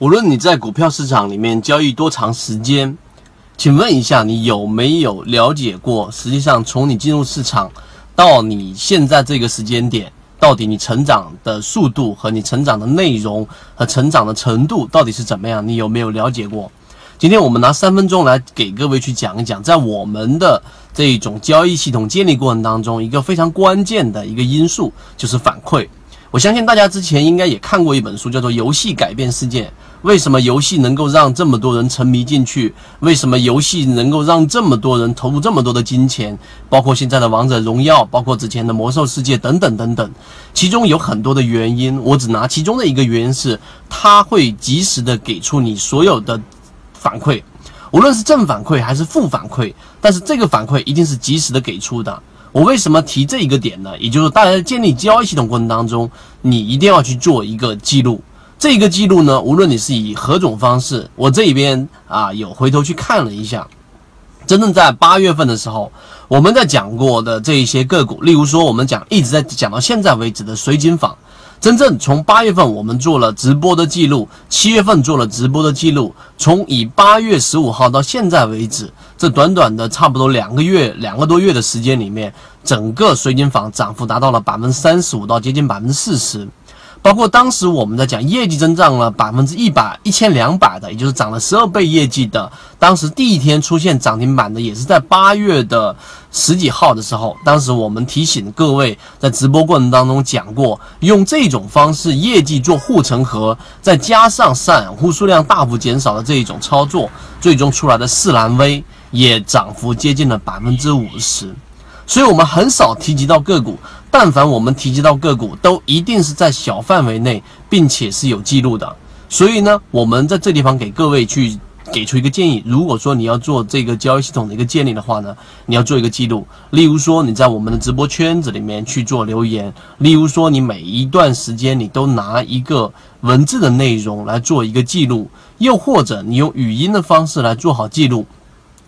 无论你在股票市场里面交易多长时间，请问一下，你有没有了解过？实际上，从你进入市场到你现在这个时间点，到底你成长的速度和你成长的内容和成长的程度到底是怎么样？你有没有了解过？今天我们拿三分钟来给各位去讲一讲，在我们的这种交易系统建立过程当中，一个非常关键的一个因素就是反馈。我相信大家之前应该也看过一本书，叫做《游戏改变世界》。为什么游戏能够让这么多人沉迷进去？为什么游戏能够让这么多人投入这么多的金钱？包括现在的《王者荣耀》，包括之前的《魔兽世界》等等等等，其中有很多的原因。我只拿其中的一个原因是，它会及时的给出你所有的反馈，无论是正反馈还是负反馈，但是这个反馈一定是及时的给出的。我为什么提这一个点呢？也就是大家建立交易系统过程当中，你一定要去做一个记录。这个记录呢，无论你是以何种方式，我这里边啊有回头去看了一下，真正在八月份的时候，我们在讲过的这一些个股，例如说我们讲一直在讲到现在为止的水井坊，真正从八月份我们做了直播的记录，七月份做了直播的记录，从以八月十五号到现在为止，这短短的差不多两个月两个多月的时间里面，整个水井坊涨幅达到了百分之三十五到接近百分之四十。包括当时我们在讲业绩增长了百分之一百一千两百的，也就是涨了十二倍业绩的。当时第一天出现涨停板的，也是在八月的十几号的时候。当时我们提醒各位，在直播过程当中讲过，用这种方式业绩做护城河，再加上散户数量大幅减少的这一种操作，最终出来的四蓝 V 也涨幅接近了百分之五十。所以我们很少提及到个股。但凡我们提及到个股，都一定是在小范围内，并且是有记录的。所以呢，我们在这地方给各位去给出一个建议：如果说你要做这个交易系统的一个建立的话呢，你要做一个记录。例如说你在我们的直播圈子里面去做留言；例如说你每一段时间你都拿一个文字的内容来做一个记录，又或者你用语音的方式来做好记录。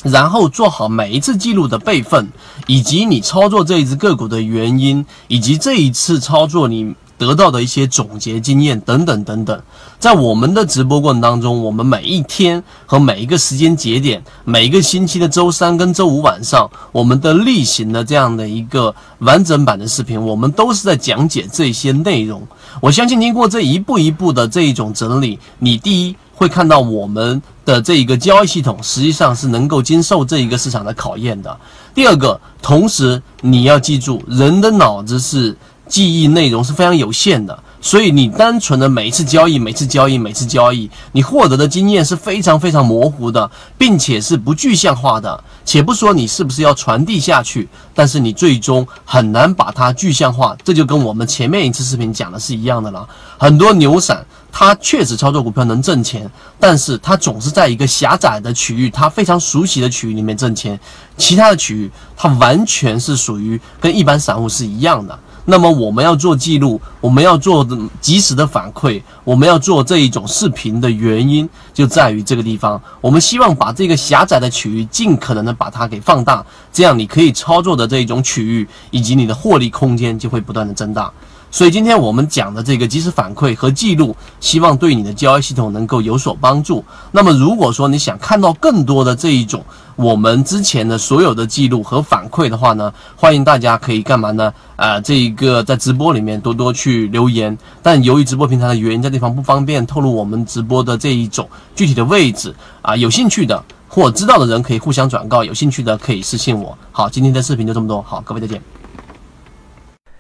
然后做好每一次记录的备份，以及你操作这一只个股的原因，以及这一次操作你得到的一些总结经验等等等等。在我们的直播过程当中，我们每一天和每一个时间节点，每一个星期的周三跟周五晚上，我们的例行的这样的一个完整版的视频，我们都是在讲解这些内容。我相信经过这一步一步的这一种整理，你第一。会看到我们的这一个交易系统，实际上是能够经受这一个市场的考验的。第二个，同时你要记住，人的脑子是记忆内容是非常有限的，所以你单纯的每一次交易、每次交易、每次交易，你获得的经验是非常非常模糊的，并且是不具象化的。且不说你是不是要传递下去，但是你最终很难把它具象化。这就跟我们前面一次视频讲的是一样的了。很多牛散。他确实操作股票能挣钱，但是他总是在一个狭窄的区域，他非常熟悉的区域里面挣钱，其他的区域他完全是属于跟一般散户是一样的。那么我们要做记录，我们要做及时的反馈，我们要做这一种视频的原因就在于这个地方。我们希望把这个狭窄的区域尽可能的把它给放大，这样你可以操作的这一种区域以及你的获利空间就会不断的增大。所以今天我们讲的这个及时反馈和记录，希望对你的交易系统能够有所帮助。那么如果说你想看到更多的这一种我们之前的所有的记录和反馈的话呢，欢迎大家可以干嘛呢？啊，这一个在直播里面多多去留言。但由于直播平台的原因，这地方不方便透露我们直播的这一种具体的位置啊。有兴趣的或知道的人可以互相转告，有兴趣的可以私信我。好，今天的视频就这么多。好，各位再见。